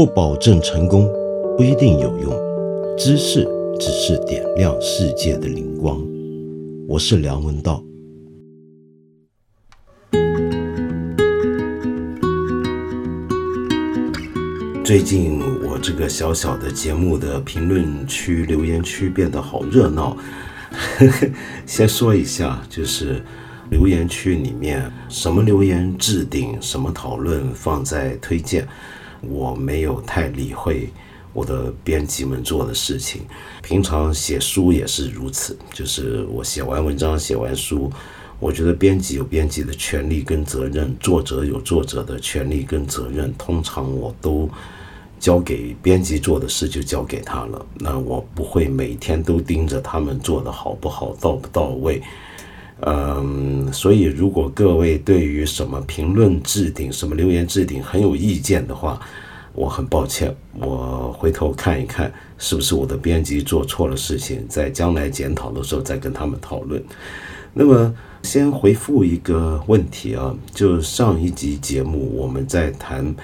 不保证成功，不一定有用。知识只是点亮世界的灵光。我是梁文道。最近我这个小小的节目的评论区、留言区变得好热闹。先说一下，就是留言区里面什么留言置顶，什么讨论放在推荐，我没有太理会我的编辑们做的事情。平常写书也是如此，就是我写完文章、写完书，我觉得编辑有编辑的权利跟责任，作者有作者的权利跟责任，通常我都。交给编辑做的事就交给他了，那我不会每天都盯着他们做的好不好、到不到位。嗯，所以如果各位对于什么评论置顶、什么留言置顶很有意见的话，我很抱歉，我回头看一看是不是我的编辑做错了事情，在将来检讨的时候再跟他们讨论。那么先回复一个问题啊，就上一集节目我们在谈。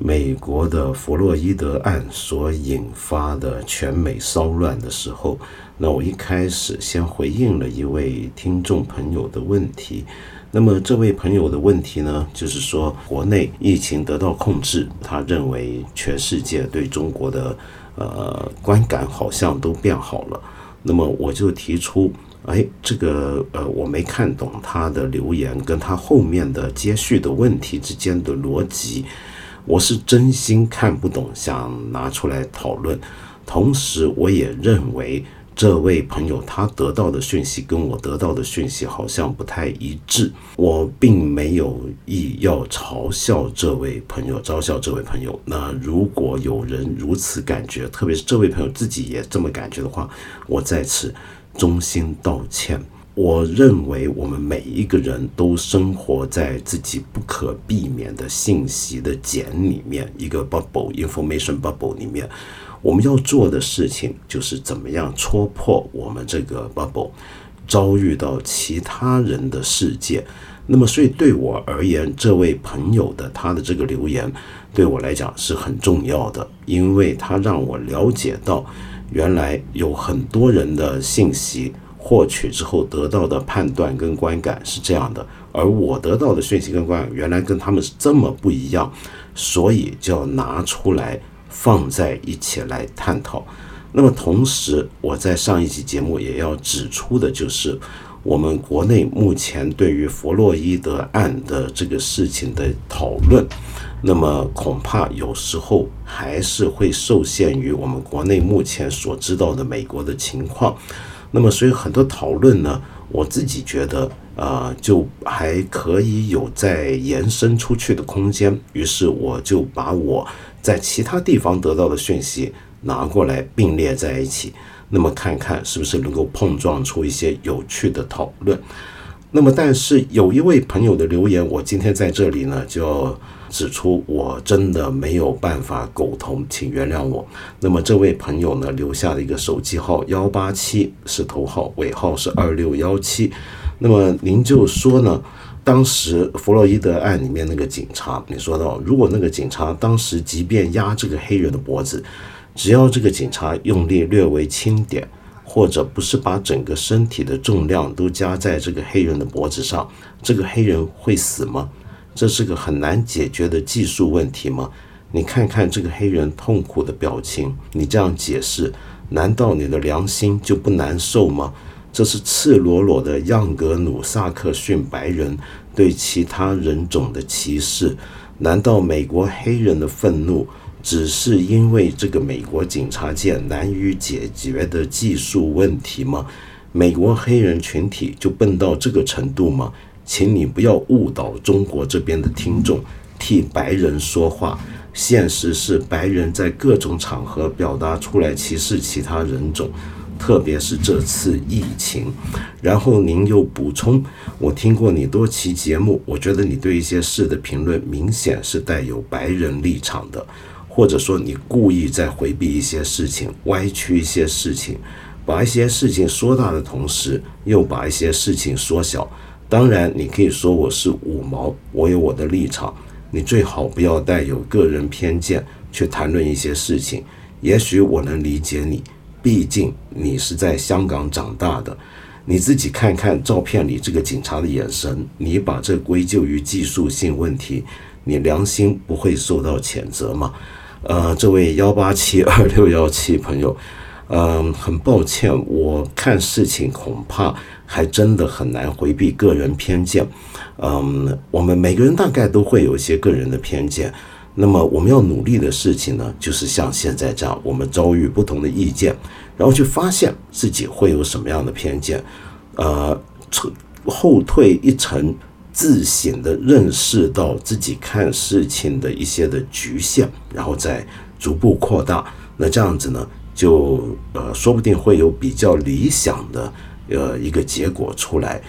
美国的弗洛伊德案所引发的全美骚乱的时候，那我一开始先回应了一位听众朋友的问题。那么这位朋友的问题呢，就是说国内疫情得到控制，他认为全世界对中国的呃观感好像都变好了。那么我就提出，哎，这个呃我没看懂他的留言跟他后面的接续的问题之间的逻辑。我是真心看不懂，想拿出来讨论。同时，我也认为这位朋友他得到的讯息跟我得到的讯息好像不太一致。我并没有意要嘲笑这位朋友，嘲笑这位朋友。那如果有人如此感觉，特别是这位朋友自己也这么感觉的话，我在此衷心道歉。我认为我们每一个人都生活在自己不可避免的信息的茧里面，一个 bubble information bubble 里面，我们要做的事情就是怎么样戳破我们这个 bubble，遭遇到其他人的世界。那么，所以对我而言，这位朋友的他的这个留言对我来讲是很重要的，因为他让我了解到，原来有很多人的信息。获取之后得到的判断跟观感是这样的，而我得到的讯息跟观感原来跟他们是这么不一样，所以就要拿出来放在一起来探讨。那么同时，我在上一集节目也要指出的就是，我们国内目前对于弗洛伊德案的这个事情的讨论，那么恐怕有时候还是会受限于我们国内目前所知道的美国的情况。那么，所以很多讨论呢，我自己觉得，呃，就还可以有再延伸出去的空间。于是，我就把我在其他地方得到的讯息拿过来并列在一起，那么看看是不是能够碰撞出一些有趣的讨论。那么，但是有一位朋友的留言，我今天在这里呢，就。指出我真的没有办法苟同，请原谅我。那么这位朋友呢，留下了一个手机号幺八七是头号，尾号是二六幺七。那么您就说呢，当时弗洛伊德案里面那个警察，你说到，如果那个警察当时即便压这个黑人的脖子，只要这个警察用力略微轻点，或者不是把整个身体的重量都加在这个黑人的脖子上，这个黑人会死吗？这是个很难解决的技术问题吗？你看看这个黑人痛苦的表情，你这样解释，难道你的良心就不难受吗？这是赤裸裸的让格努萨克逊白人对其他人种的歧视。难道美国黑人的愤怒只是因为这个美国警察界难以解决的技术问题吗？美国黑人群体就笨到这个程度吗？请你不要误导中国这边的听众，替白人说话。现实是，白人在各种场合表达出来歧视其他人种，特别是这次疫情。然后您又补充，我听过你多期节目，我觉得你对一些事的评论明显是带有白人立场的，或者说你故意在回避一些事情，歪曲一些事情，把一些事情说大的同时，又把一些事情缩小。当然，你可以说我是五毛，我有我的立场。你最好不要带有个人偏见，去谈论一些事情。也许我能理解你，毕竟你是在香港长大的。你自己看看照片里这个警察的眼神，你把这归咎于技术性问题，你良心不会受到谴责吗？呃，这位幺八七二六幺七朋友，嗯，很抱歉，我看事情恐怕还真的很难回避个人偏见。嗯，我们每个人大概都会有一些个人的偏见。那么我们要努力的事情呢，就是像现在这样，我们遭遇不同的意见，然后去发现自己会有什么样的偏见，呃，后退一层，自省的认识到自己看事情的一些的局限，然后再逐步扩大。那这样子呢，就呃，说不定会有比较理想的呃一个结果出来。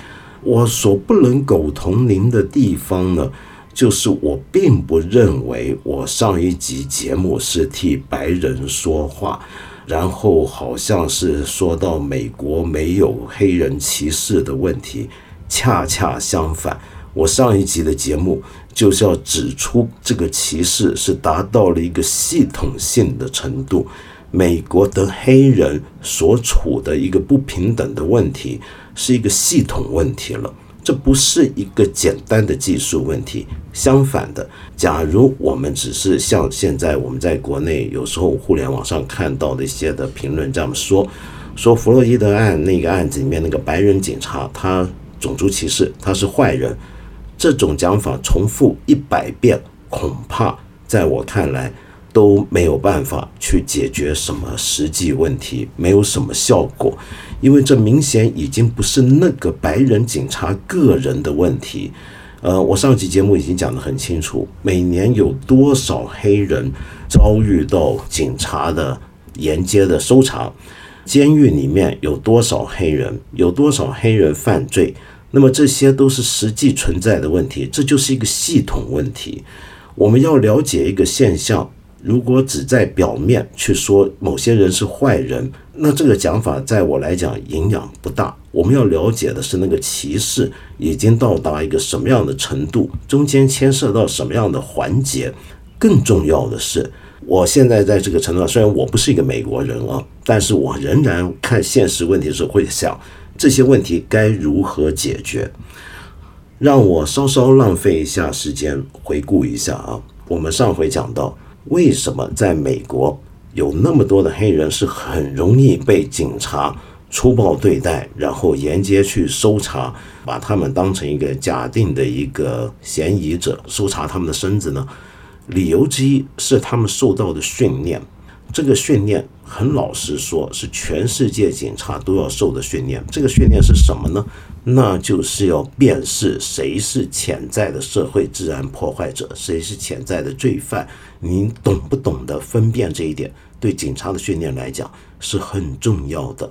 我所不能苟同您的地方呢？就是我并不认为我上一集节目是替白人说话，然后好像是说到美国没有黑人歧视的问题，恰恰相反，我上一集的节目就是要指出这个歧视是达到了一个系统性的程度，美国的黑人所处的一个不平等的问题是一个系统问题了。这不是一个简单的技术问题，相反的，假如我们只是像现在我们在国内有时候互联网上看到的一些的评论这样说，说弗洛伊德案那个案子里面那个白人警察他种族歧视，他是坏人，这种讲法重复一百遍，恐怕在我看来。都没有办法去解决什么实际问题，没有什么效果，因为这明显已经不是那个白人警察个人的问题。呃，我上期节目已经讲得很清楚，每年有多少黑人遭遇到警察的沿街的搜查，监狱里面有多少黑人，有多少黑人犯罪，那么这些都是实际存在的问题，这就是一个系统问题。我们要了解一个现象。如果只在表面去说某些人是坏人，那这个讲法在我来讲营养不大。我们要了解的是那个歧视已经到达一个什么样的程度，中间牵涉到什么样的环节。更重要的是，我现在在这个程度上，虽然我不是一个美国人啊，但是我仍然看现实问题的时候会想这些问题该如何解决。让我稍稍浪费一下时间回顾一下啊，我们上回讲到。为什么在美国有那么多的黑人是很容易被警察粗暴对待，然后沿街去搜查，把他们当成一个假定的一个嫌疑者，搜查他们的身子呢？理由之一是他们受到的训练，这个训练很老实说，是全世界警察都要受的训练。这个训练是什么呢？那就是要辨识谁是潜在的社会治安破坏者，谁是潜在的罪犯。您懂不懂得分辨这一点？对警察的训练来讲是很重要的。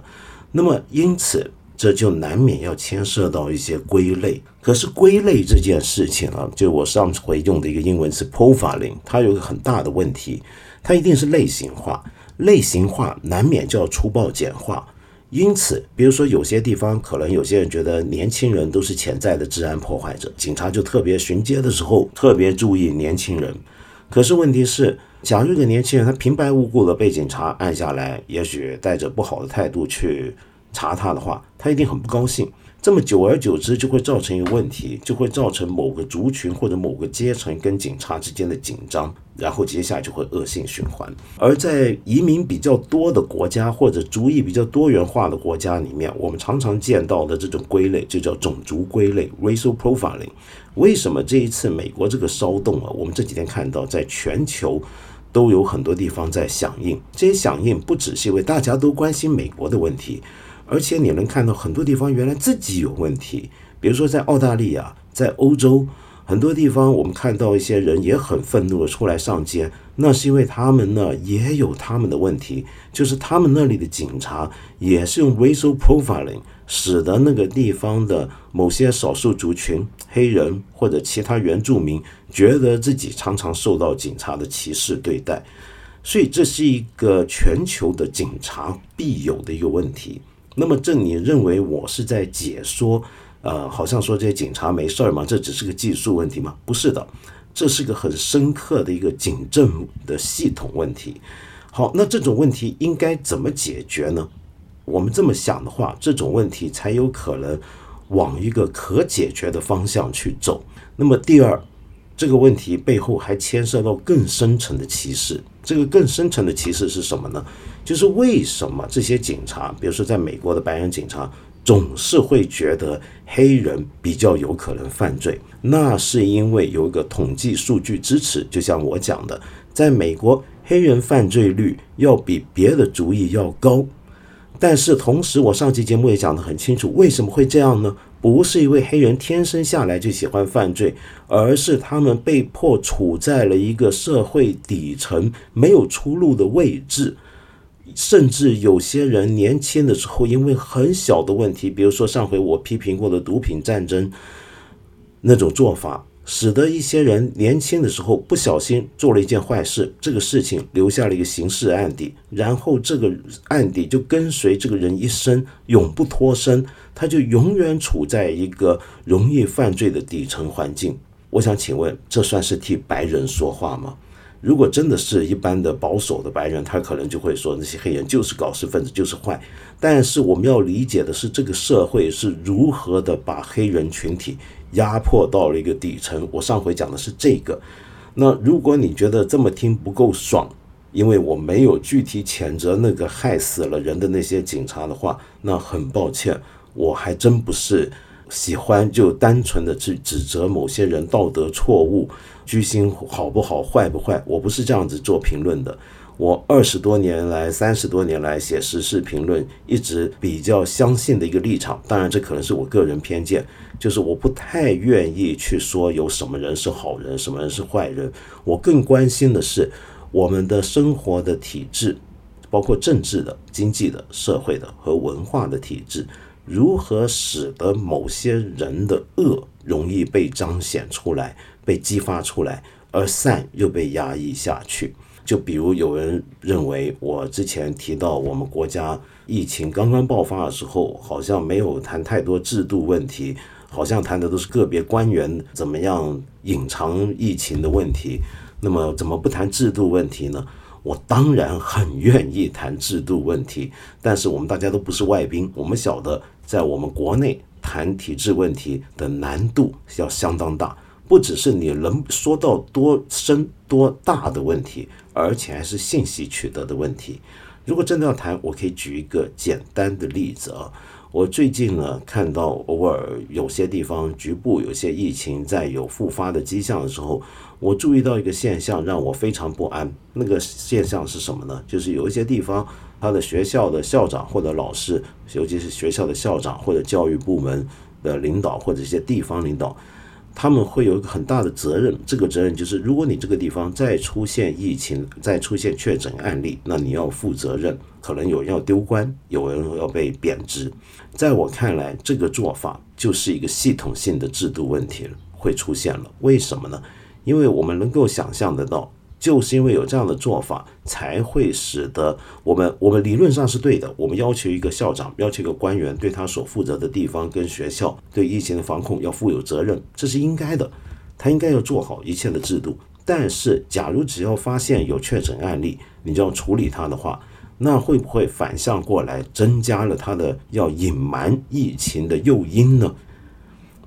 那么，因此这就难免要牵涉到一些归类。可是，归类这件事情啊，就我上回用的一个英文词 “profiling”，它有个很大的问题，它一定是类型化。类型化难免就要粗暴简化。因此，比如说有些地方可能有些人觉得年轻人都是潜在的治安破坏者，警察就特别巡街的时候特别注意年轻人。可是问题是，假如一个年轻人他平白无故的被警察按下来，也许带着不好的态度去查他的话，他一定很不高兴。这么久而久之，就会造成一个问题，就会造成某个族群或者某个阶层跟警察之间的紧张，然后接下来就会恶性循环。而在移民比较多的国家或者族裔比较多元化的国家里面，我们常常见到的这种归类就叫种族归类 （racial profiling）。为什么这一次美国这个骚动啊？我们这几天看到，在全球都有很多地方在响应。这些响应不只是因为大家都关心美国的问题。而且你能看到很多地方原来自己有问题，比如说在澳大利亚，在欧洲很多地方，我们看到一些人也很愤怒的出来上街，那是因为他们呢也有他们的问题，就是他们那里的警察也是用 racial profiling，使得那个地方的某些少数族群、黑人或者其他原住民觉得自己常常受到警察的歧视对待，所以这是一个全球的警察必有的一个问题。那么，这你认为我是在解说？呃，好像说这些警察没事儿吗？这只是个技术问题吗？不是的，这是个很深刻的一个警政的系统问题。好，那这种问题应该怎么解决呢？我们这么想的话，这种问题才有可能往一个可解决的方向去走。那么第二，这个问题背后还牵涉到更深层的歧视。这个更深层的歧视是什么呢？就是为什么这些警察，比如说在美国的白人警察，总是会觉得黑人比较有可能犯罪？那是因为有一个统计数据支持。就像我讲的，在美国，黑人犯罪率要比别的族裔要高。但是同时，我上期节目也讲得很清楚，为什么会这样呢？不是因为黑人天生下来就喜欢犯罪，而是他们被迫处在了一个社会底层、没有出路的位置。甚至有些人年轻的时候，因为很小的问题，比如说上回我批评过的毒品战争那种做法。使得一些人年轻的时候不小心做了一件坏事，这个事情留下了一个刑事案底，然后这个案底就跟随这个人一生，永不脱身，他就永远处在一个容易犯罪的底层环境。我想请问，这算是替白人说话吗？如果真的是一般的保守的白人，他可能就会说那些黑人就是搞事分子，就是坏。但是我们要理解的是，这个社会是如何的把黑人群体。压迫到了一个底层。我上回讲的是这个。那如果你觉得这么听不够爽，因为我没有具体谴责那个害死了人的那些警察的话，那很抱歉，我还真不是喜欢就单纯的去指责某些人道德错误、居心好不好、坏不坏。我不是这样子做评论的。我二十多年来、三十多年来写时事评论，一直比较相信的一个立场。当然，这可能是我个人偏见。就是我不太愿意去说有什么人是好人，什么人是坏人。我更关心的是我们的生活的体制，包括政治的、经济的、社会的和文化的体制，如何使得某些人的恶容易被彰显出来、被激发出来，而善又被压抑下去。就比如有人认为，我之前提到我们国家疫情刚刚爆发的时候，好像没有谈太多制度问题。好像谈的都是个别官员怎么样隐藏疫情的问题，那么怎么不谈制度问题呢？我当然很愿意谈制度问题，但是我们大家都不是外宾，我们晓得在我们国内谈体制问题的难度要相当大，不只是你能说到多深多大的问题，而且还是信息取得的问题。如果真的要谈，我可以举一个简单的例子啊。我最近呢，看到偶尔有些地方局部有些疫情在有复发的迹象的时候，我注意到一个现象，让我非常不安。那个现象是什么呢？就是有一些地方，他的学校的校长或者老师，尤其是学校的校长或者教育部门的领导或者一些地方领导。他们会有一个很大的责任，这个责任就是，如果你这个地方再出现疫情，再出现确诊案例，那你要负责任，可能有人要丢官，有人要被贬值。在我看来，这个做法就是一个系统性的制度问题了，会出现了。为什么呢？因为我们能够想象得到。就是因为有这样的做法，才会使得我们我们理论上是对的。我们要求一个校长，要求一个官员对他所负责的地方跟学校对疫情的防控要负有责任，这是应该的。他应该要做好一切的制度。但是，假如只要发现有确诊案例，你就要处理他的话，那会不会反向过来增加了他的要隐瞒疫情的诱因呢？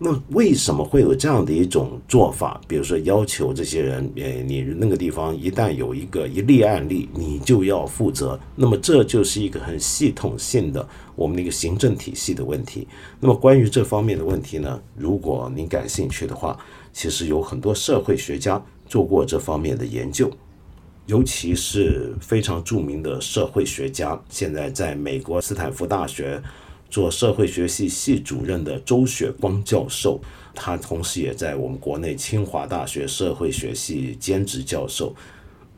那为什么会有这样的一种做法？比如说，要求这些人，诶，你那个地方一旦有一个一例案例，你就要负责。那么这就是一个很系统性的我们的一个行政体系的问题。那么关于这方面的问题呢，如果您感兴趣的话，其实有很多社会学家做过这方面的研究，尤其是非常著名的社会学家，现在在美国斯坦福大学。做社会学系系主任的周雪光教授，他同时也在我们国内清华大学社会学系兼职教授。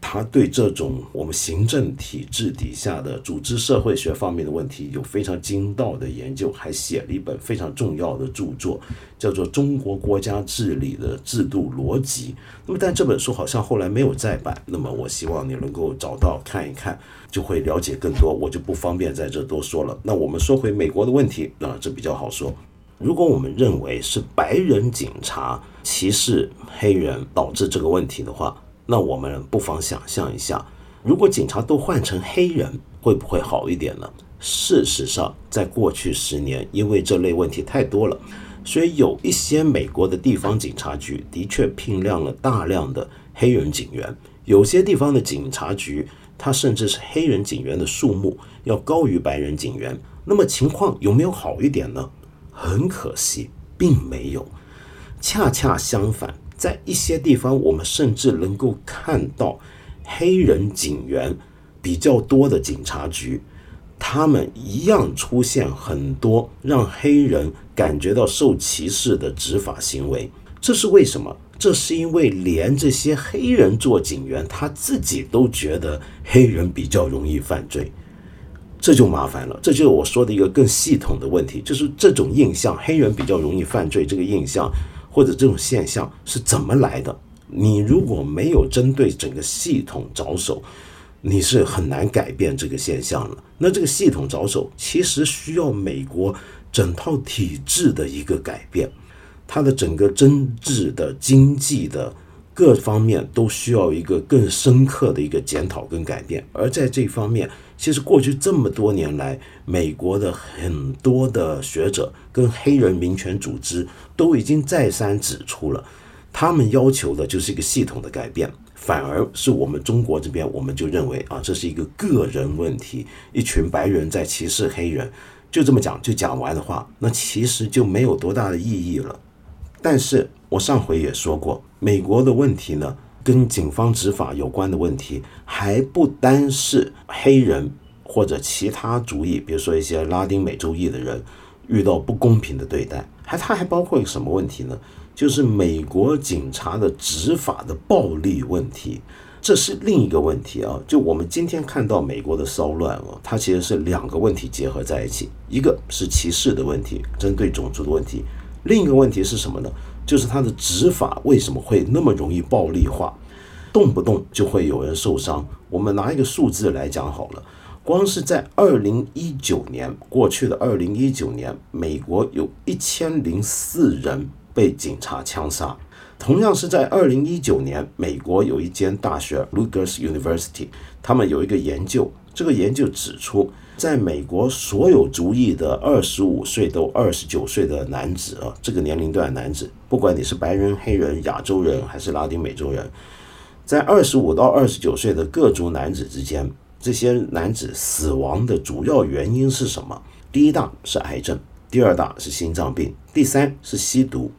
他对这种我们行政体制底下的组织社会学方面的问题有非常精到的研究，还写了一本非常重要的著作，叫做《中国国家治理的制度逻辑》。那么，但这本书好像后来没有再版。那么，我希望你能够找到看一看，就会了解更多。我就不方便在这多说了。那我们说回美国的问题，啊，这比较好说。如果我们认为是白人警察歧视黑人导致这个问题的话，那我们不妨想象一下，如果警察都换成黑人，会不会好一点呢？事实上，在过去十年，因为这类问题太多了，所以有一些美国的地方警察局的确聘量了大量的黑人警员。有些地方的警察局，它甚至是黑人警员的数目要高于白人警员。那么情况有没有好一点呢？很可惜，并没有。恰恰相反，在一些地方，我们甚至能够看到黑人警员比较多的警察局。他们一样出现很多让黑人感觉到受歧视的执法行为，这是为什么？这是因为连这些黑人做警员，他自己都觉得黑人比较容易犯罪，这就麻烦了。这就是我说的一个更系统的问题，就是这种印象，黑人比较容易犯罪这个印象或者这种现象是怎么来的？你如果没有针对整个系统着手。你是很难改变这个现象的。那这个系统着手，其实需要美国整套体制的一个改变，它的整个政治的、经济的各方面都需要一个更深刻的一个检讨跟改变。而在这方面，其实过去这么多年来，美国的很多的学者跟黑人民权组织都已经再三指出了，他们要求的就是一个系统的改变。反而是我们中国这边，我们就认为啊，这是一个个人问题，一群白人在歧视黑人，就这么讲就讲完的话，那其实就没有多大的意义了。但是我上回也说过，美国的问题呢，跟警方执法有关的问题，还不单是黑人或者其他族裔，比如说一些拉丁美洲裔的人遇到不公平的对待，还它还包括一个什么问题呢？就是美国警察的执法的暴力问题，这是另一个问题啊。就我们今天看到美国的骚乱啊，它其实是两个问题结合在一起，一个是歧视的问题，针对种族的问题；另一个问题是什么呢？就是他的执法为什么会那么容易暴力化，动不动就会有人受伤。我们拿一个数字来讲好了，光是在二零一九年过去的二零一九年，美国有一千零四人。被警察枪杀。同样是在二零一九年，美国有一间大学 Rutgers University，他们有一个研究。这个研究指出，在美国所有族裔的二十五岁到二十九岁的男子啊，这个年龄段男子，不管你是白人、黑人、亚洲人还是拉丁美洲人，在二十五到二十九岁的各族男子之间，这些男子死亡的主要原因是什么？第一大是癌症。第二大是心脏病，第三是吸毒。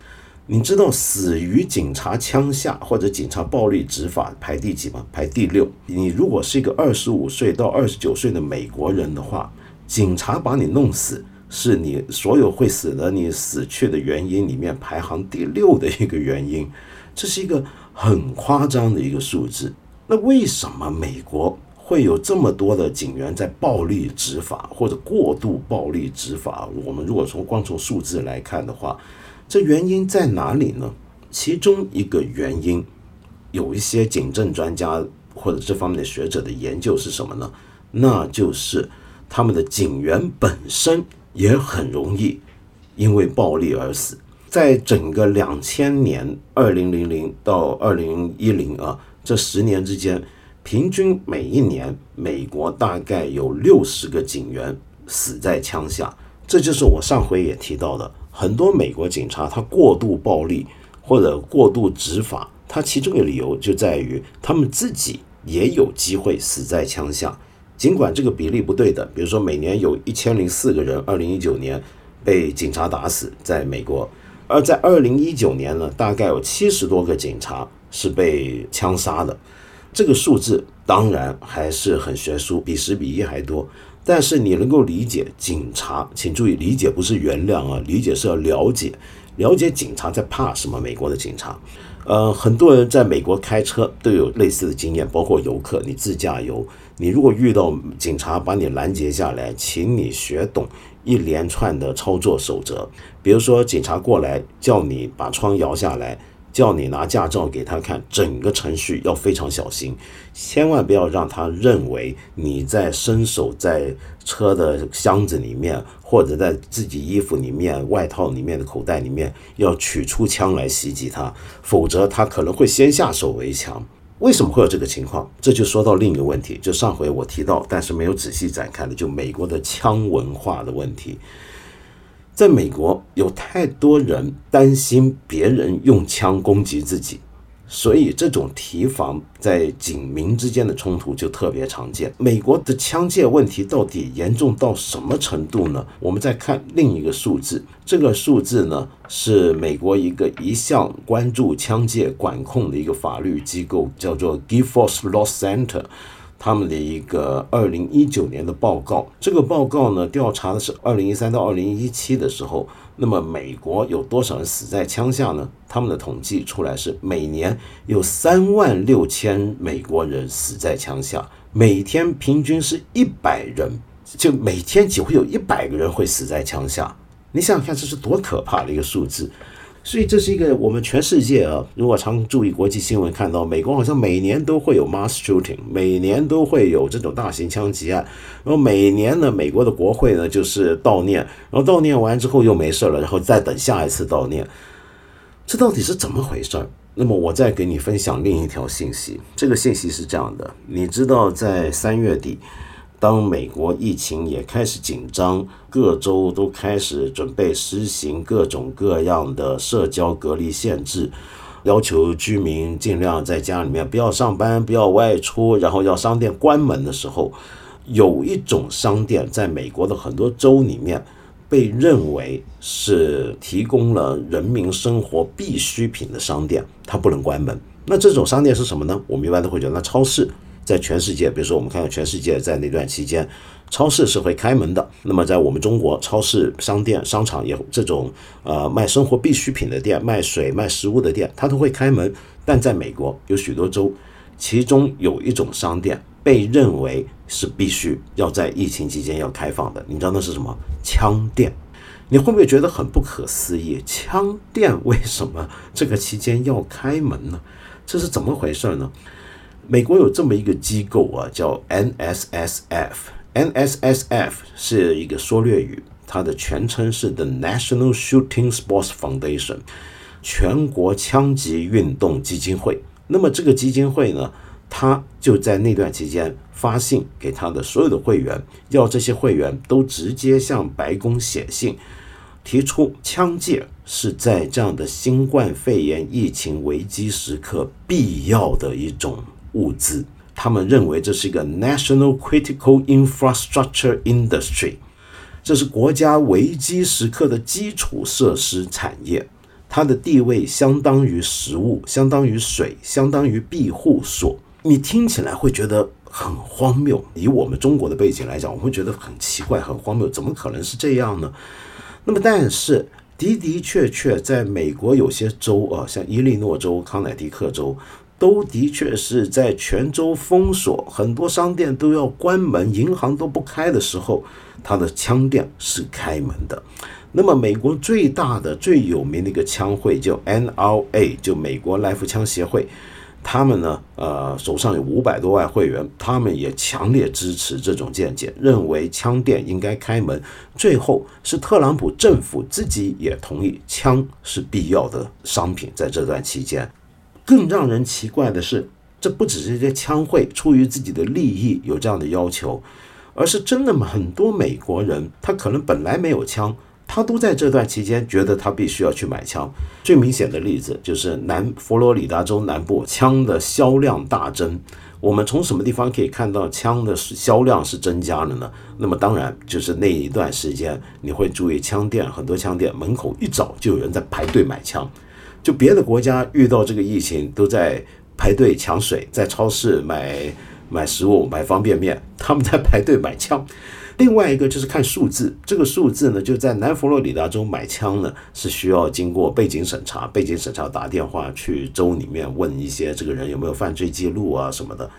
你知道死于警察枪下或者警察暴力执法排第几吗？排第六。你如果是一个二十五岁到二十九岁的美国人的话，警察把你弄死，是你所有会死的你死去的原因里面排行第六的一个原因。这是一个很夸张的一个数字。那为什么美国？会有这么多的警员在暴力执法或者过度暴力执法。我们如果从光从数字来看的话，这原因在哪里呢？其中一个原因，有一些警政专家或者这方面的学者的研究是什么呢？那就是他们的警员本身也很容易因为暴力而死。在整个两千年二零零零到二零一零啊这十年之间。平均每一年，美国大概有六十个警员死在枪下。这就是我上回也提到的，很多美国警察他过度暴力或者过度执法，他其中的理由就在于他们自己也有机会死在枪下。尽管这个比例不对的，比如说每年有一千零四个人，二零一九年被警察打死在美国，而在二零一九年呢，大概有七十多个警察是被枪杀的。这个数字当然还是很悬殊，比十比一还多。但是你能够理解警察，请注意理解不是原谅啊，理解是要了解，了解警察在怕什么。美国的警察，呃，很多人在美国开车都有类似的经验，包括游客，你自驾游，你如果遇到警察把你拦截下来，请你学懂一连串的操作守则。比如说，警察过来叫你把窗摇下来。叫你拿驾照给他看，整个程序要非常小心，千万不要让他认为你在伸手在车的箱子里面，或者在自己衣服里面、外套里面的口袋里面要取出枪来袭击他，否则他可能会先下手为强。为什么会有这个情况？这就说到另一个问题，就上回我提到，但是没有仔细展开的，就美国的枪文化的问题。在美国，有太多人担心别人用枪攻击自己，所以这种提防在警民之间的冲突就特别常见。美国的枪械问题到底严重到什么程度呢？我们再看另一个数字，这个数字呢是美国一个一向关注枪械管控的一个法律机构，叫做 Gifford Law Center。他们的一个二零一九年的报告，这个报告呢调查的是二零一三到二零一七的时候，那么美国有多少人死在枪下呢？他们的统计出来是每年有三万六千美国人死在枪下，每天平均是一百人，就每天几乎有一百个人会死在枪下。你想想看，这是多可怕的一个数字！所以这是一个我们全世界啊，如果常注意国际新闻，看到美国好像每年都会有 mass shooting，每年都会有这种大型枪击案，然后每年呢，美国的国会呢就是悼念，然后悼念完之后又没事了，然后再等下一次悼念，这到底是怎么回事？那么我再给你分享另一条信息，这个信息是这样的，你知道在三月底。当美国疫情也开始紧张，各州都开始准备实行各种各样的社交隔离限制，要求居民尽量在家里面不要上班、不要外出，然后要商店关门的时候，有一种商店在美国的很多州里面被认为是提供了人民生活必需品的商店，它不能关门。那这种商店是什么呢？我们一般都会觉得超市。在全世界，比如说我们看到全世界在那段期间，超市是会开门的。那么在我们中国，超市、商店、商场也这种呃卖生活必需品的店、卖水、卖食物的店，它都会开门。但在美国有许多州，其中有一种商店被认为是必须要在疫情期间要开放的。你知道那是什么？枪店。你会不会觉得很不可思议？枪店为什么这个期间要开门呢？这是怎么回事儿呢？美国有这么一个机构啊，叫 NSSF。NSSF 是一个缩略语，它的全称是 The National Shooting Sports Foundation，全国枪击运动基金会。那么这个基金会呢，它就在那段期间发信给他的所有的会员，要这些会员都直接向白宫写信，提出枪械是在这样的新冠肺炎疫情危机时刻必要的一种。物资，他们认为这是一个 national critical infrastructure industry，这是国家危机时刻的基础设施产业，它的地位相当于食物，相当于水，相当于庇护所。你听起来会觉得很荒谬，以我们中国的背景来讲，我会觉得很奇怪，很荒谬，怎么可能是这样呢？那么，但是的的确确，在美国有些州啊，像伊利诺州、康乃狄克州。都的确是在泉州封锁，很多商店都要关门，银行都不开的时候，他的枪店是开门的。那么，美国最大的、最有名的一个枪会叫 NRA，就美国来福枪协会，他们呢，呃，手上有五百多万会员，他们也强烈支持这种见解，认为枪店应该开门。最后是特朗普政府自己也同意，枪是必要的商品，在这段期间。更让人奇怪的是，这不只是这些枪会出于自己的利益有这样的要求，而是真的很多美国人，他可能本来没有枪，他都在这段期间觉得他必须要去买枪。最明显的例子就是南佛罗里达州南部枪的销量大增。我们从什么地方可以看到枪的销量是增加了呢？那么当然就是那一段时间，你会注意枪店，很多枪店门口一早就有人在排队买枪。就别的国家遇到这个疫情，都在排队抢水，在超市买买食物、买方便面，他们在排队买枪。另外一个就是看数字，这个数字呢，就在南佛罗里达州买枪呢，是需要经过背景审查，背景审查打电话去州里面问一些这个人有没有犯罪记录啊什么的。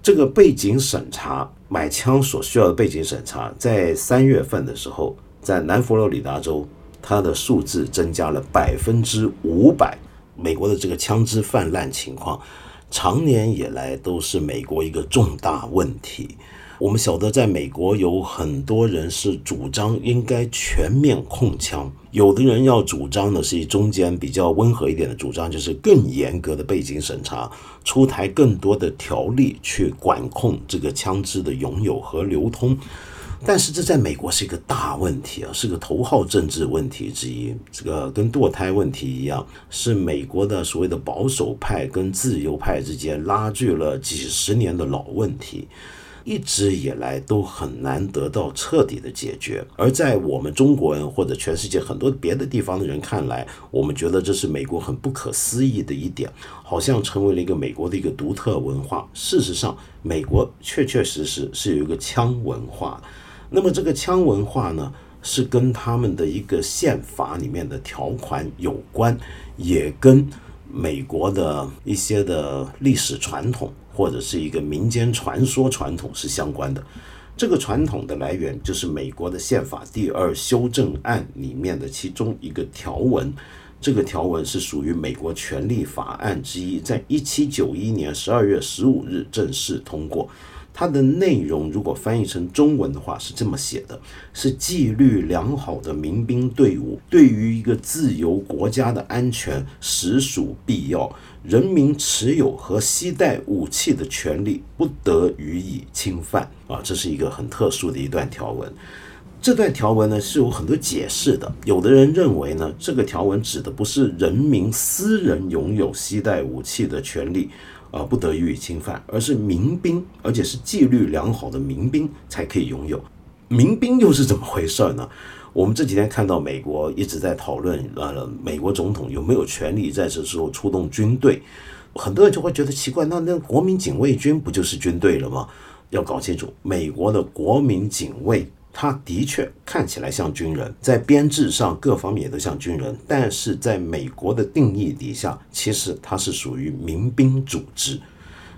这个背景审查买枪所需要的背景审查，在三月份的时候，在南佛罗里达州。它的数字增加了百分之五百，美国的这个枪支泛滥情况，常年以来都是美国一个重大问题。我们晓得，在美国有很多人是主张应该全面控枪，有的人要主张的是中间比较温和一点的主张，就是更严格的背景审查，出台更多的条例去管控这个枪支的拥有和流通。但是这在美国是一个大问题啊，是个头号政治问题之一。这个跟堕胎问题一样，是美国的所谓的保守派跟自由派之间拉锯了几十年的老问题。一直以来都很难得到彻底的解决，而在我们中国人或者全世界很多别的地方的人看来，我们觉得这是美国很不可思议的一点，好像成为了一个美国的一个独特文化。事实上，美国确确实实是有一个枪文化。那么这个枪文化呢，是跟他们的一个宪法里面的条款有关，也跟美国的一些的历史传统。或者是一个民间传说传统是相关的，这个传统的来源就是美国的宪法第二修正案里面的其中一个条文，这个条文是属于美国权利法案之一，在一七九一年十二月十五日正式通过。它的内容如果翻译成中文的话是这么写的：是纪律良好的民兵队伍，对于一个自由国家的安全实属必要。人民持有和携带武器的权利不得予以侵犯。啊，这是一个很特殊的一段条文。这段条文呢是有很多解释的。有的人认为呢，这个条文指的不是人民私人拥有携带武器的权利。啊，不得予以侵犯，而是民兵，而且是纪律良好的民兵才可以拥有。民兵又是怎么回事呢？我们这几天看到美国一直在讨论，呃，美国总统有没有权利在这时候出动军队？很多人就会觉得奇怪，那那国民警卫军不就是军队了吗？要搞清楚，美国的国民警卫。他的确看起来像军人，在编制上各方面也都像军人，但是在美国的定义底下，其实它是属于民兵组织。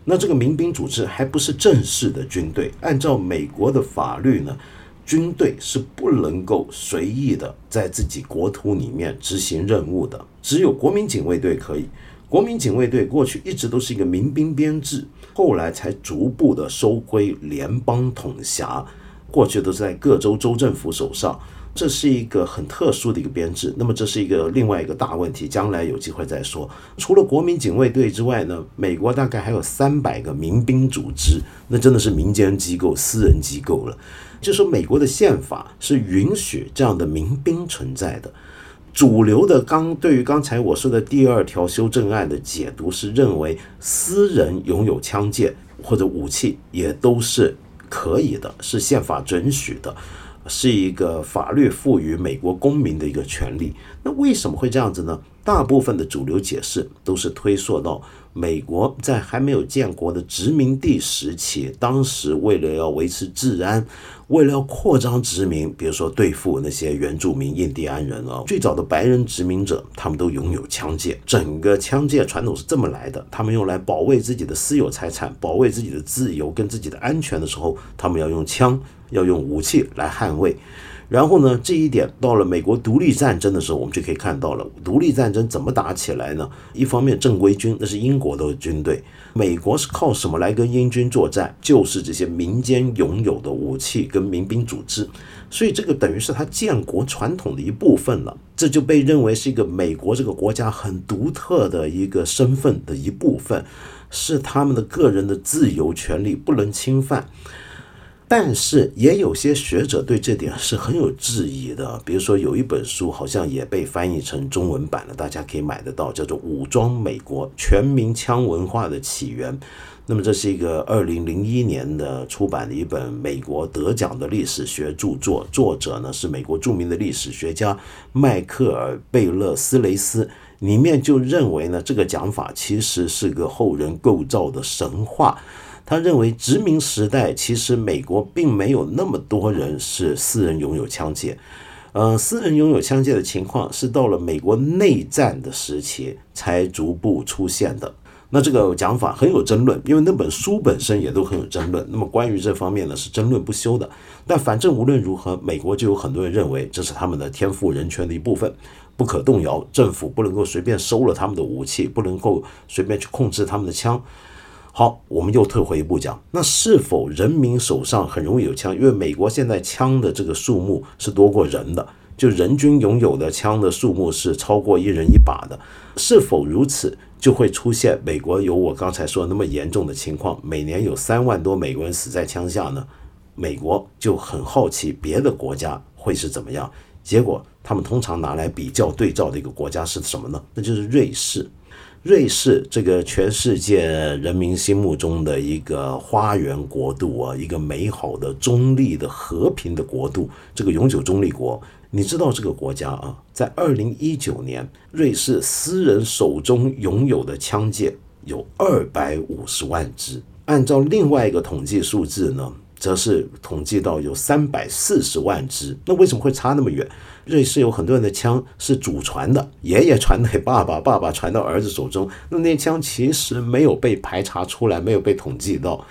那这个民兵组织还不是正式的军队。按照美国的法律呢，军队是不能够随意的在自己国土里面执行任务的，只有国民警卫队可以。国民警卫队过去一直都是一个民兵编制，后来才逐步的收归联邦统辖。过去都是在各州州政府手上，这是一个很特殊的一个编制。那么这是一个另外一个大问题，将来有机会再说。除了国民警卫队之外呢，美国大概还有三百个民兵组织，那真的是民间机构、私人机构了。就说美国的宪法是允许这样的民兵存在的。主流的刚对于刚才我说的第二条修正案的解读是认为，私人拥有枪械或者武器也都是。可以的，是宪法准许的，是一个法律赋予美国公民的一个权利。那为什么会这样子呢？大部分的主流解释都是推溯到美国在还没有建国的殖民地时期，当时为了要维持治安。为了要扩张殖民，比如说对付那些原住民印第安人啊，最早的白人殖民者，他们都拥有枪械。整个枪械传统是这么来的：他们用来保卫自己的私有财产、保卫自己的自由跟自己的安全的时候，他们要用枪，要用武器来捍卫。然后呢，这一点到了美国独立战争的时候，我们就可以看到了独立战争怎么打起来呢？一方面正规军，那是英国的军队。美国是靠什么来跟英军作战？就是这些民间拥有的武器跟民兵组织，所以这个等于是他建国传统的一部分了。这就被认为是一个美国这个国家很独特的一个身份的一部分，是他们的个人的自由权利不能侵犯。但是也有些学者对这点是很有质疑的，比如说有一本书好像也被翻译成中文版了，大家可以买得到，叫做《武装美国：全民枪文化的起源》。那么这是一个二零零一年的出版的一本美国得奖的历史学著作，作者呢是美国著名的历史学家迈克尔贝勒斯雷斯，里面就认为呢这个讲法其实是个后人构造的神话。他认为殖民时代其实美国并没有那么多人是私人拥有枪械，呃，私人拥有枪械的情况是到了美国内战的时期才逐步出现的。那这个讲法很有争论，因为那本书本身也都很有争论。那么关于这方面呢是争论不休的。但反正无论如何，美国就有很多人认为这是他们的天赋人权的一部分。不可动摇，政府不能够随便收了他们的武器，不能够随便去控制他们的枪。好，我们又退回一步讲，那是否人民手上很容易有枪？因为美国现在枪的这个数目是多过人的，就人均拥有的枪的数目是超过一人一把的。是否如此，就会出现美国有我刚才说那么严重的情况，每年有三万多美国人死在枪下呢？美国就很好奇别的国家会是怎么样。结果，他们通常拿来比较对照的一个国家是什么呢？那就是瑞士。瑞士这个全世界人民心目中的一个花园国度啊，一个美好的中立的和平的国度，这个永久中立国。你知道这个国家啊，在二零一九年，瑞士私人手中拥有的枪械有二百五十万支。按照另外一个统计数字呢？则是统计到有三百四十万支，那为什么会差那么远？瑞士有很多人的枪是祖传的，爷爷传给爸爸，爸爸传到儿子手中，那那枪其实没有被排查出来，没有被统计到。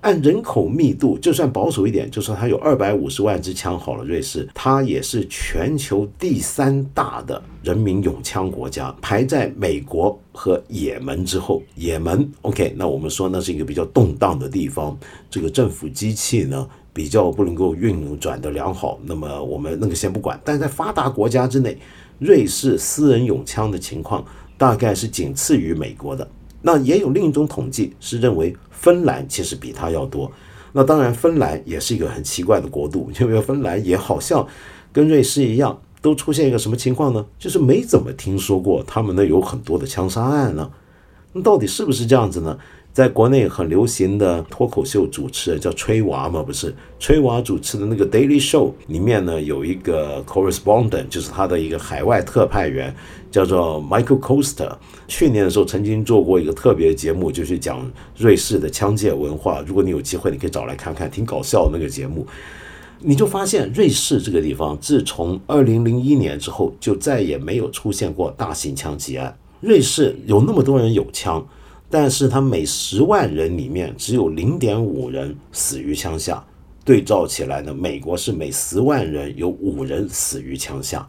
按人口密度，就算保守一点，就说它有二百五十万支枪好了。瑞士，它也是全球第三大的人民拥枪国家，排在美国和也门之后。也门，OK，那我们说那是一个比较动荡的地方，这个政府机器呢比较不能够运转的良好。那么我们那个先不管，但是在发达国家之内，瑞士私人拥枪的情况大概是仅次于美国的。那也有另一种统计是认为。芬兰其实比它要多，那当然，芬兰也是一个很奇怪的国度，因为芬兰也好像跟瑞士一样，都出现一个什么情况呢？就是没怎么听说过他们那有很多的枪杀案呢。那到底是不是这样子呢？在国内很流行的脱口秀主持人叫吹娃嘛，不是吹娃主持的那个 Daily Show 里面呢，有一个 correspondent，就是他的一个海外特派员，叫做 Michael Costa。去年的时候曾经做过一个特别节目，就是讲瑞士的枪械文化。如果你有机会，你可以找来看看，挺搞笑的那个节目。你就发现瑞士这个地方，自从二零零一年之后，就再也没有出现过大型枪击案。瑞士有那么多人有枪。但是他每十万人里面只有零点五人死于枪下，对照起来呢，美国是每十万人有五人死于枪下。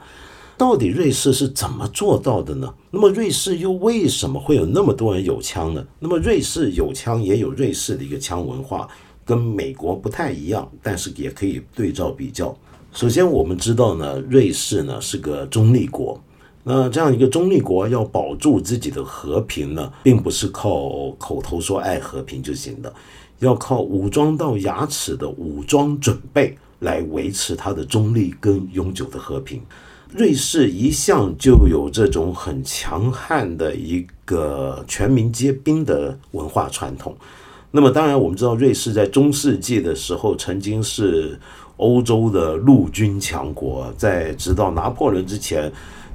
到底瑞士是怎么做到的呢？那么瑞士又为什么会有那么多人有枪呢？那么瑞士有枪也有瑞士的一个枪文化，跟美国不太一样，但是也可以对照比较。首先我们知道呢，瑞士呢是个中立国。那这样一个中立国要保住自己的和平呢，并不是靠口头说爱和平就行的，要靠武装到牙齿的武装准备来维持它的中立跟永久的和平。瑞士一向就有这种很强悍的一个全民皆兵的文化传统。那么当然我们知道，瑞士在中世纪的时候曾经是欧洲的陆军强国，在直到拿破仑之前。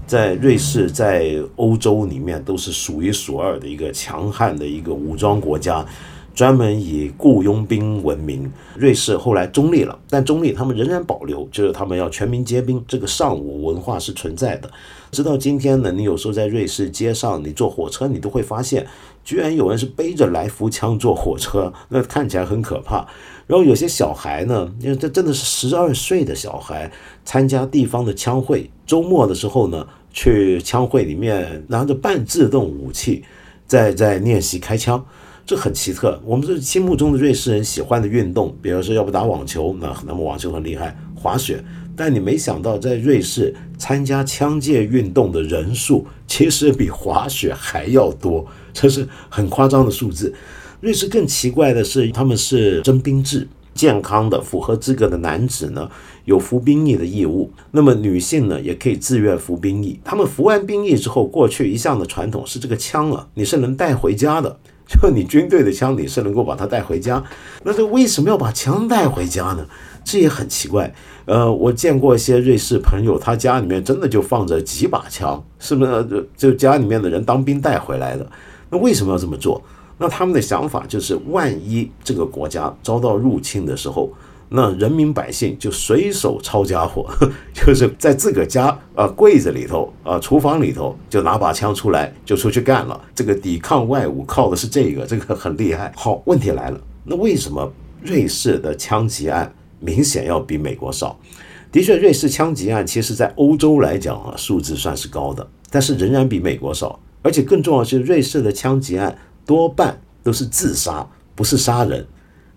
在瑞士，在欧洲里面都是数一数二的一个强悍的一个武装国家，专门以雇佣兵闻名。瑞士后来中立了，但中立他们仍然保留，就是他们要全民皆兵，这个尚武文化是存在的。直到今天呢，你有时候在瑞士街上，你坐火车，你都会发现，居然有人是背着来福枪坐火车，那看起来很可怕。然后有些小孩呢，因为这真的是十二岁的小孩参加地方的枪会，周末的时候呢，去枪会里面拿着半自动武器，在在练习开枪，这很奇特。我们这心目中的瑞士人喜欢的运动，比如说要不打网球，那那么网球很厉害，滑雪。但你没想到，在瑞士参加枪械运动的人数，其实比滑雪还要多，这是很夸张的数字。瑞士更奇怪的是，他们是征兵制，健康的、符合资格的男子呢有服兵役的义务，那么女性呢也可以自愿服兵役。他们服完兵役之后，过去一向的传统是这个枪啊，你是能带回家的，就你军队的枪，你是能够把它带回家。那这为什么要把枪带回家呢？这也很奇怪。呃，我见过一些瑞士朋友，他家里面真的就放着几把枪，是不是？就就家里面的人当兵带回来的。那为什么要这么做？那他们的想法就是，万一这个国家遭到入侵的时候，那人民百姓就随手抄家伙，就是在自个家啊柜子里头啊厨房里头就拿把枪出来就出去干了。这个抵抗外侮靠的是这个，这个很厉害。好，问题来了，那为什么瑞士的枪击案明显要比美国少？的确，瑞士枪击案其实在欧洲来讲啊，数字算是高的，但是仍然比美国少。而且更重要的是，瑞士的枪击案多半都是自杀，不是杀人。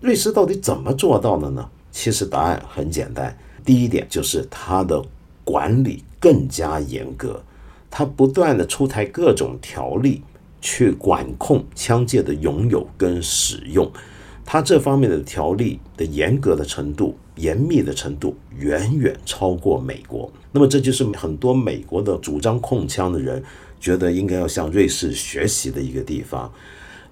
瑞士到底怎么做到的呢？其实答案很简单，第一点就是它的管理更加严格，它不断的出台各种条例去管控枪械的拥有跟使用。它这方面的条例的严格的程度、严密的程度，远远超过美国。那么这就是很多美国的主张控枪的人觉得应该要向瑞士学习的一个地方。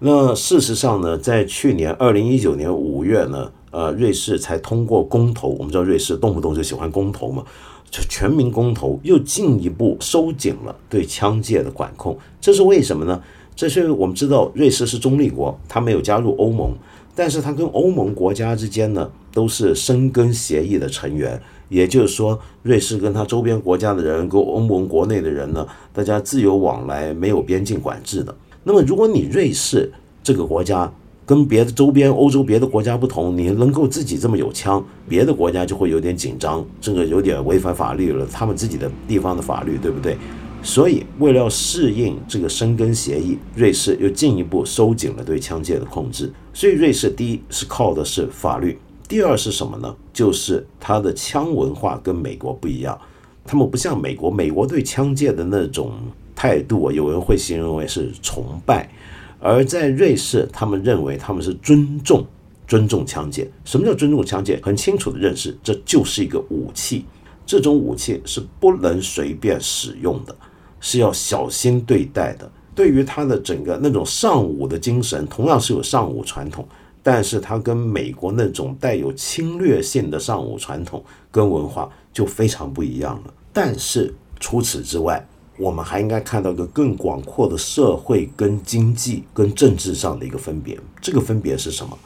那事实上呢，在去年二零一九年五月呢，呃，瑞士才通过公投。我们知道瑞士动不动就喜欢公投嘛，就全民公投，又进一步收紧了对枪械的管控。这是为什么呢？这是我们知道瑞士是中立国，它没有加入欧盟，但是它跟欧盟国家之间呢都是申根协议的成员。也就是说，瑞士跟它周边国家的人，跟欧盟国内的人呢，大家自由往来，没有边境管制的。那么，如果你瑞士这个国家跟别的周边欧洲别的国家不同，你能够自己这么有枪，别的国家就会有点紧张，这个有点违反法律了，他们自己的地方的法律，对不对？所以，为了要适应这个申根协议，瑞士又进一步收紧了对枪械的控制。所以，瑞士第一是靠的是法律，第二是什么呢？就是它的枪文化跟美国不一样，他们不像美国，美国对枪械的那种。态度，有人会形容为是崇拜，而在瑞士，他们认为他们是尊重、尊重枪械。什么叫尊重枪械？很清楚的认识，这就是一个武器，这种武器是不能随便使用的，是要小心对待的。对于他的整个那种尚武的精神，同样是有尚武传统，但是他跟美国那种带有侵略性的尚武传统跟文化就非常不一样了。但是除此之外，我们还应该看到一个更广阔的社会、跟经济、跟政治上的一个分别。这个分别是什么？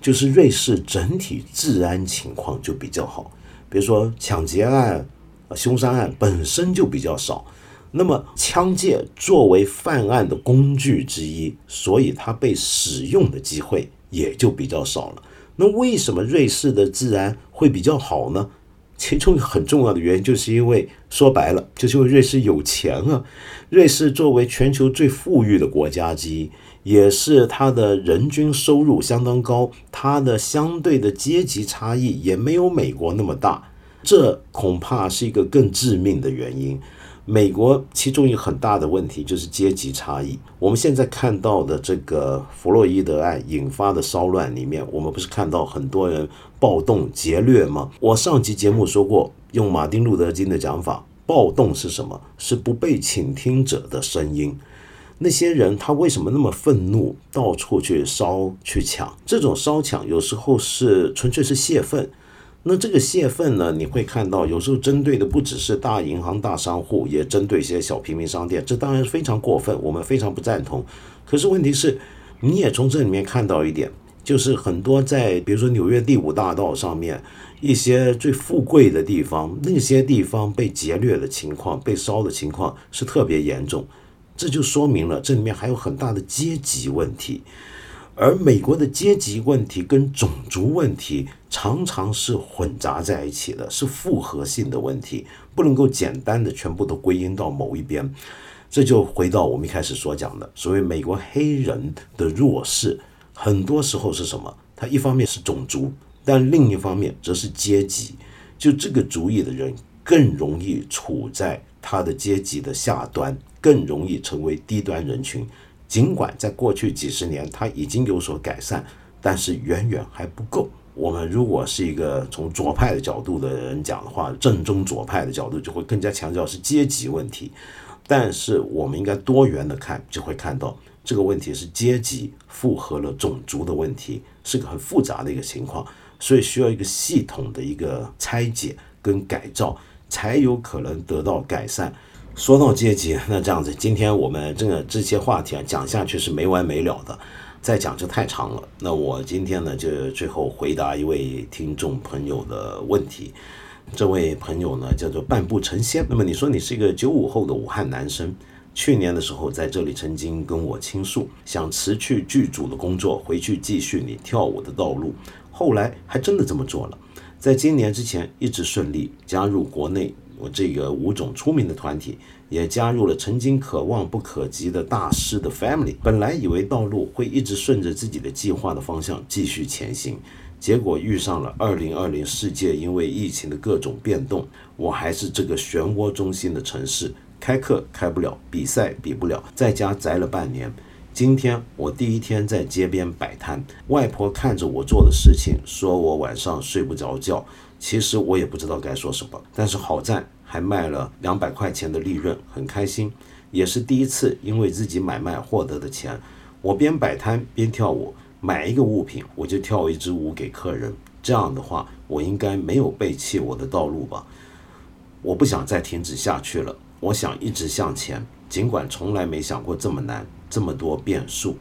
就是瑞士整体治安情况就比较好，比如说抢劫案、凶杀案本身就比较少。那么枪械作为犯案的工具之一，所以它被使用的机会也就比较少了。那为什么瑞士的治安会比较好呢？其中很重要的原因，就是因为说白了，就是因为瑞士有钱啊。瑞士作为全球最富裕的国家之一，也是它的人均收入相当高，它的相对的阶级差异也没有美国那么大，这恐怕是一个更致命的原因。美国其中一个很大的问题就是阶级差异。我们现在看到的这个弗洛伊德案引发的骚乱里面，我们不是看到很多人暴动劫掠吗？我上集节目说过，用马丁路德金的讲法，暴动是什么？是不被倾听者的声音。那些人他为什么那么愤怒，到处去烧去抢？这种烧抢有时候是纯粹是泄愤。那这个泄愤呢？你会看到，有时候针对的不只是大银行、大商户，也针对一些小平民商店。这当然是非常过分，我们非常不赞同。可是问题是，你也从这里面看到一点，就是很多在比如说纽约第五大道上面一些最富贵的地方，那些地方被劫掠的情况、被烧的情况是特别严重。这就说明了这里面还有很大的阶级问题。而美国的阶级问题跟种族问题常常是混杂在一起的，是复合性的问题，不能够简单的全部都归因到某一边。这就回到我们一开始所讲的，所谓美国黑人的弱势，很多时候是什么？它一方面是种族，但另一方面则是阶级。就这个主意的人更容易处在他的阶级的下端，更容易成为低端人群。尽管在过去几十年，它已经有所改善，但是远远还不够。我们如果是一个从左派的角度的人讲的话，正宗左派的角度就会更加强调是阶级问题。但是我们应该多元的看，就会看到这个问题是阶级复合了种族的问题，是个很复杂的一个情况，所以需要一个系统的一个拆解跟改造，才有可能得到改善。说到阶级，那这样子，今天我们这个这些话题啊讲下去是没完没了的，再讲就太长了。那我今天呢，就最后回答一位听众朋友的问题。这位朋友呢叫做半步成仙。那么你说你是一个九五后的武汉男生，去年的时候在这里曾经跟我倾诉，想辞去剧组的工作，回去继续你跳舞的道路。后来还真的这么做了。在今年之前一直顺利加入国内我这个五种出名的团体，也加入了曾经可望不可及的大师的 family。本来以为道路会一直顺着自己的计划的方向继续前行，结果遇上了二零二零世界因为疫情的各种变动，我还是这个漩涡中心的城市，开课开不了，比赛比不了，在家宅了半年。今天我第一天在街边摆摊，外婆看着我做的事情，说我晚上睡不着觉。其实我也不知道该说什么，但是好在还卖了两百块钱的利润，很开心。也是第一次因为自己买卖获得的钱，我边摆摊边跳舞，买一个物品我就跳一支舞给客人。这样的话，我应该没有背弃我的道路吧？我不想再停止下去了，我想一直向前，尽管从来没想过这么难。这么多变数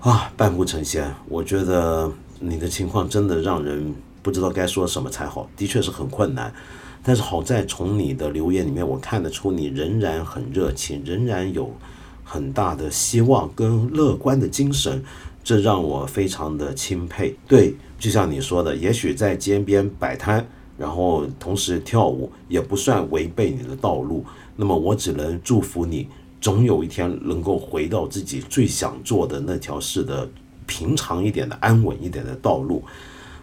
啊，半步成仙。我觉得你的情况真的让人不知道该说什么才好，的确是很困难。但是好在从你的留言里面，我看得出你仍然很热情，仍然有很大的希望跟乐观的精神，这让我非常的钦佩。对，就像你说的，也许在街边摆摊，然后同时跳舞，也不算违背你的道路。那么我只能祝福你。总有一天能够回到自己最想做的那条事的平常一点的、安稳一点的道路。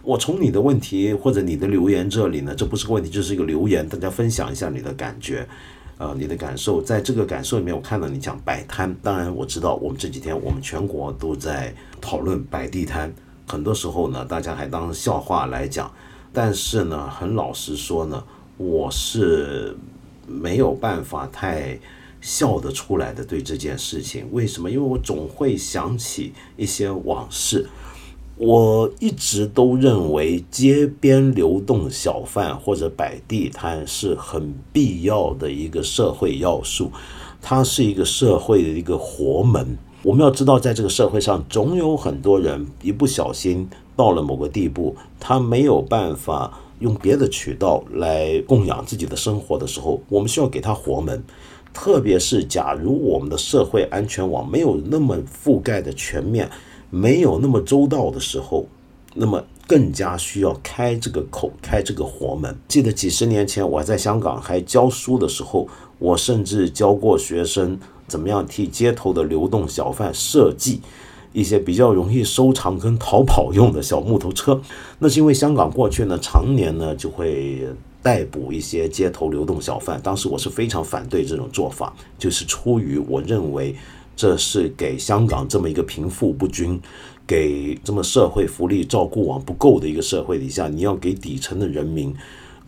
我从你的问题或者你的留言这里呢，这不是个问题，就是一个留言，大家分享一下你的感觉，呃，你的感受。在这个感受里面，我看到你讲摆摊，当然我知道我们这几天我们全国都在讨论摆地摊，很多时候呢，大家还当笑话来讲。但是呢，很老实说呢，我是没有办法太。笑得出来的对这件事情，为什么？因为我总会想起一些往事。我一直都认为街边流动小贩或者摆地摊是很必要的一个社会要素，它是一个社会的一个活门。我们要知道，在这个社会上，总有很多人一不小心到了某个地步，他没有办法用别的渠道来供养自己的生活的时候，我们需要给他活门。特别是，假如我们的社会安全网没有那么覆盖的全面，没有那么周到的时候，那么更加需要开这个口，开这个活门。记得几十年前我在香港还教书的时候，我甚至教过学生怎么样替街头的流动小贩设计一些比较容易收藏跟逃跑用的小木头车。那是因为香港过去呢，常年呢就会。逮捕一些街头流动小贩，当时我是非常反对这种做法，就是出于我认为这是给香港这么一个贫富不均、给这么社会福利照顾网不够的一个社会底下，你要给底层的人民。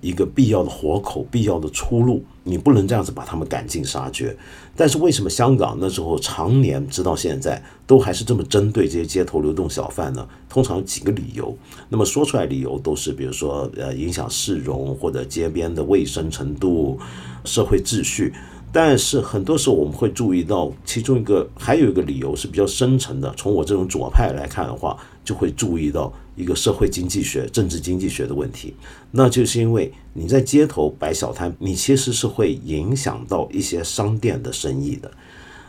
一个必要的活口，必要的出路，你不能这样子把他们赶尽杀绝。但是为什么香港那时候常年直到现在都还是这么针对这些街头流动小贩呢？通常有几个理由，那么说出来理由都是，比如说呃影响市容或者街边的卫生程度、社会秩序。但是很多时候我们会注意到，其中一个还有一个理由是比较深层的。从我这种左派来看的话，就会注意到一个社会经济学、政治经济学的问题。那就是因为你在街头摆小摊，你其实是会影响到一些商店的生意的。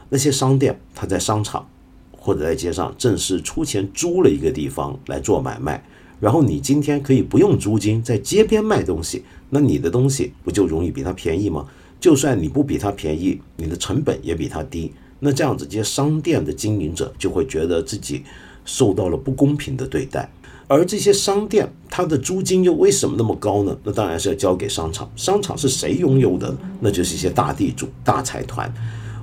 那些商店，他在商场或者在街上正式出钱租了一个地方来做买卖，然后你今天可以不用租金在街边卖东西，那你的东西不就容易比它便宜吗？就算你不比他便宜，你的成本也比他低，那这样子，这些商店的经营者就会觉得自己受到了不公平的对待。而这些商店，它的租金又为什么那么高呢？那当然是要交给商场。商场是谁拥有的？那就是一些大地主、大财团。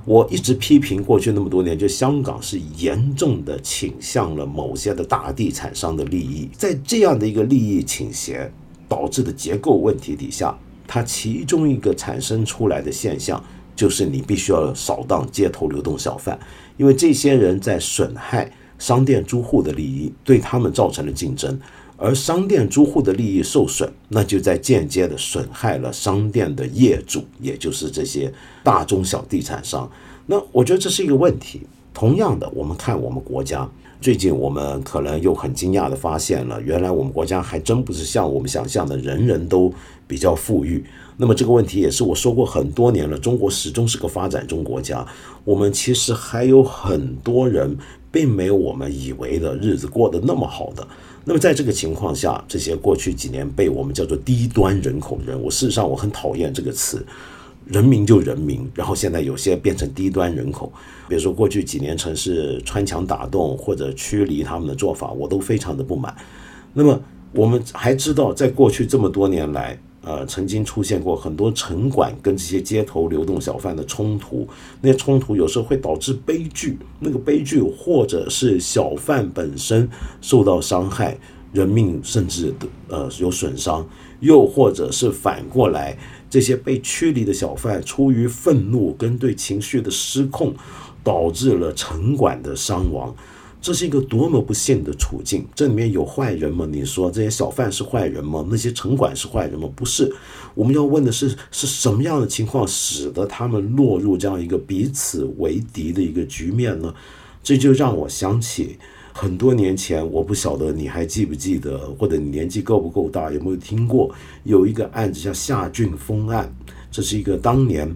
我一直批评过去那么多年，就香港是严重的倾向了某些的大地产商的利益，在这样的一个利益倾斜导致的结构问题底下。它其中一个产生出来的现象，就是你必须要扫荡街头流动小贩，因为这些人在损害商店租户的利益，对他们造成了竞争，而商店租户的利益受损，那就在间接的损害了商店的业主，也就是这些大中小地产商。那我觉得这是一个问题。同样的，我们看我们国家。最近我们可能又很惊讶地发现了，原来我们国家还真不是像我们想象的，人人都比较富裕。那么这个问题也是我说过很多年了，中国始终是个发展中国家，我们其实还有很多人并没有我们以为的日子过得那么好的。那么在这个情况下，这些过去几年被我们叫做低端人口的人，我事实上我很讨厌这个词，人民就人民，然后现在有些变成低端人口，比如说过去几年城市穿墙打洞或者驱离他们的做法，我都非常的不满。那么我们还知道，在过去这么多年来。呃，曾经出现过很多城管跟这些街头流动小贩的冲突，那些冲突有时候会导致悲剧。那个悲剧，或者是小贩本身受到伤害，人命甚至呃有损伤；又或者是反过来，这些被驱离的小贩出于愤怒跟对情绪的失控，导致了城管的伤亡。这是一个多么不幸的处境！这里面有坏人吗？你说这些小贩是坏人吗？那些城管是坏人吗？不是。我们要问的是，是什么样的情况使得他们落入这样一个彼此为敌的一个局面呢？这就让我想起很多年前，我不晓得你还记不记得，或者你年纪够不够大，有没有听过有一个案子叫夏俊峰案？这是一个当年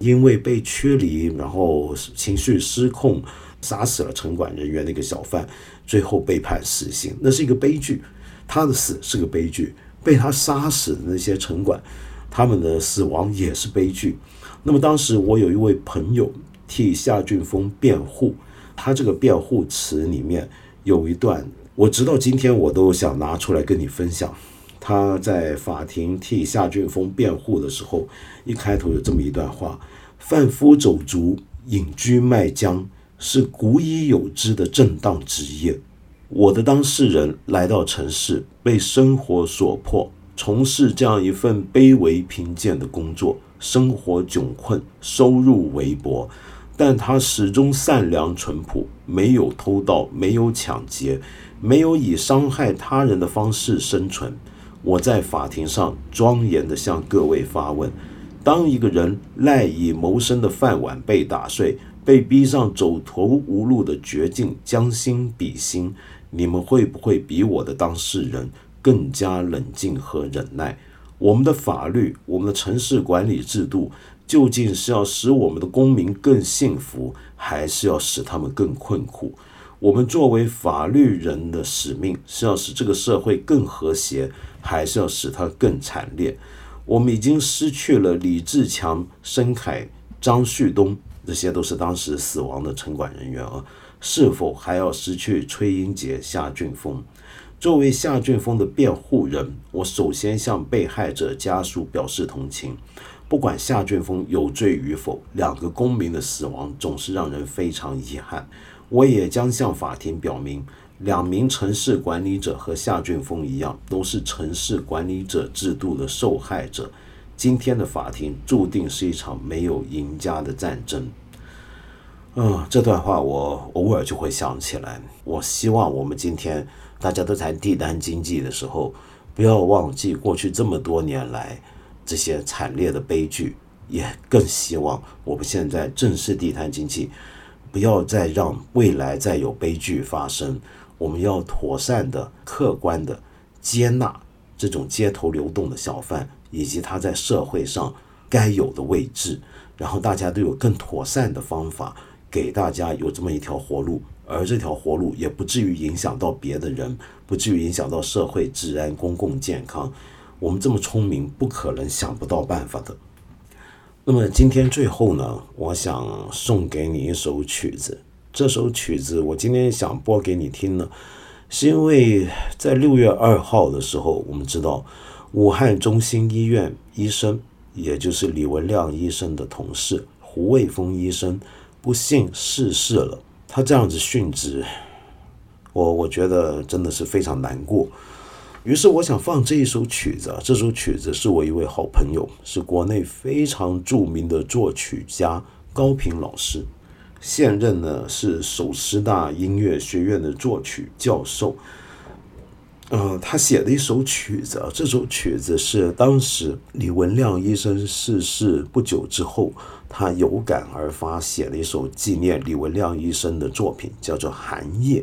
因为被驱离，然后情绪失控。杀死了城管人员的一个小贩，最后被判死刑，那是一个悲剧。他的死是个悲剧，被他杀死的那些城管，他们的死亡也是悲剧。那么当时我有一位朋友替夏俊峰辩护，他这个辩护词里面有一段，我直到今天我都想拿出来跟你分享。他在法庭替夏俊峰辩护的时候，一开头有这么一段话：贩夫走卒、隐居卖浆。是古已有之的正当职业。我的当事人来到城市，被生活所迫，从事这样一份卑微贫贱的工作，生活窘困，收入微薄，但他始终善良淳朴，没有偷盗，没有抢劫，没有以伤害他人的方式生存。我在法庭上庄严地向各位发问：当一个人赖以谋生的饭碗被打碎，被逼上走投无路的绝境，将心比心，你们会不会比我的当事人更加冷静和忍耐？我们的法律，我们的城市管理制度，究竟是要使我们的公民更幸福，还是要使他们更困苦？我们作为法律人的使命，是要使这个社会更和谐，还是要使它更惨烈？我们已经失去了李志强、申凯、张旭东。这些都是当时死亡的城管人员啊，是否还要失去崔英杰、夏俊峰？作为夏俊峰的辩护人，我首先向被害者家属表示同情。不管夏俊峰有罪与否，两个公民的死亡总是让人非常遗憾。我也将向法庭表明，两名城市管理者和夏俊峰一样，都是城市管理者制度的受害者。今天的法庭注定是一场没有赢家的战争。嗯，这段话我偶尔就会想起来。我希望我们今天大家都谈地单经济的时候，不要忘记过去这么多年来这些惨烈的悲剧，也更希望我们现在正视地摊经济，不要再让未来再有悲剧发生。我们要妥善的、客观的接纳这种街头流动的小贩。以及他在社会上该有的位置，然后大家都有更妥善的方法，给大家有这么一条活路，而这条活路也不至于影响到别的人，不至于影响到社会治安、公共健康。我们这么聪明，不可能想不到办法的。那么今天最后呢，我想送给你一首曲子。这首曲子我今天想播给你听呢，是因为在六月二号的时候，我们知道。武汉中心医院医生，也就是李文亮医生的同事胡卫峰医生，不幸逝世了。他这样子殉职，我我觉得真的是非常难过。于是我想放这一首曲子，这首曲子是我一位好朋友，是国内非常著名的作曲家高平老师，现任呢是首师大音乐学院的作曲教授。呃，他写的一首曲子，这首曲子是当时李文亮医生逝世不久之后，他有感而发写了一首纪念李文亮医生的作品，叫做《寒夜》。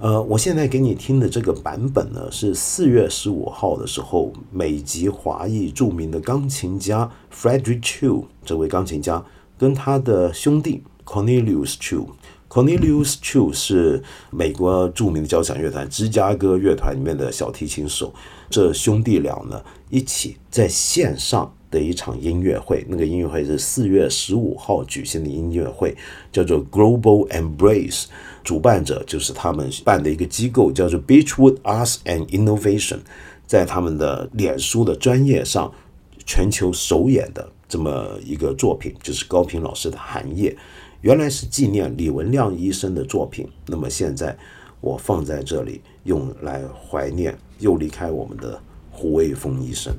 呃，我现在给你听的这个版本呢，是四月十五号的时候，美籍华裔著名的钢琴家 Frederick Chu 这位钢琴家跟他的兄弟 Cornelius Chu Cornelius Chu 是美国著名的交响乐团芝加哥乐团里面的小提琴手。这兄弟俩呢，一起在线上的一场音乐会，那个音乐会是四月十五号举行的音乐会，叫做 Global Embrace，主办者就是他们办的一个机构，叫做 Beachwood Arts and Innovation，在他们的脸书的专业上，全球首演的这么一个作品，就是高平老师的《寒夜》。原来是纪念李文亮医生的作品，那么现在我放在这里，用来怀念又离开我们的胡卫峰医生。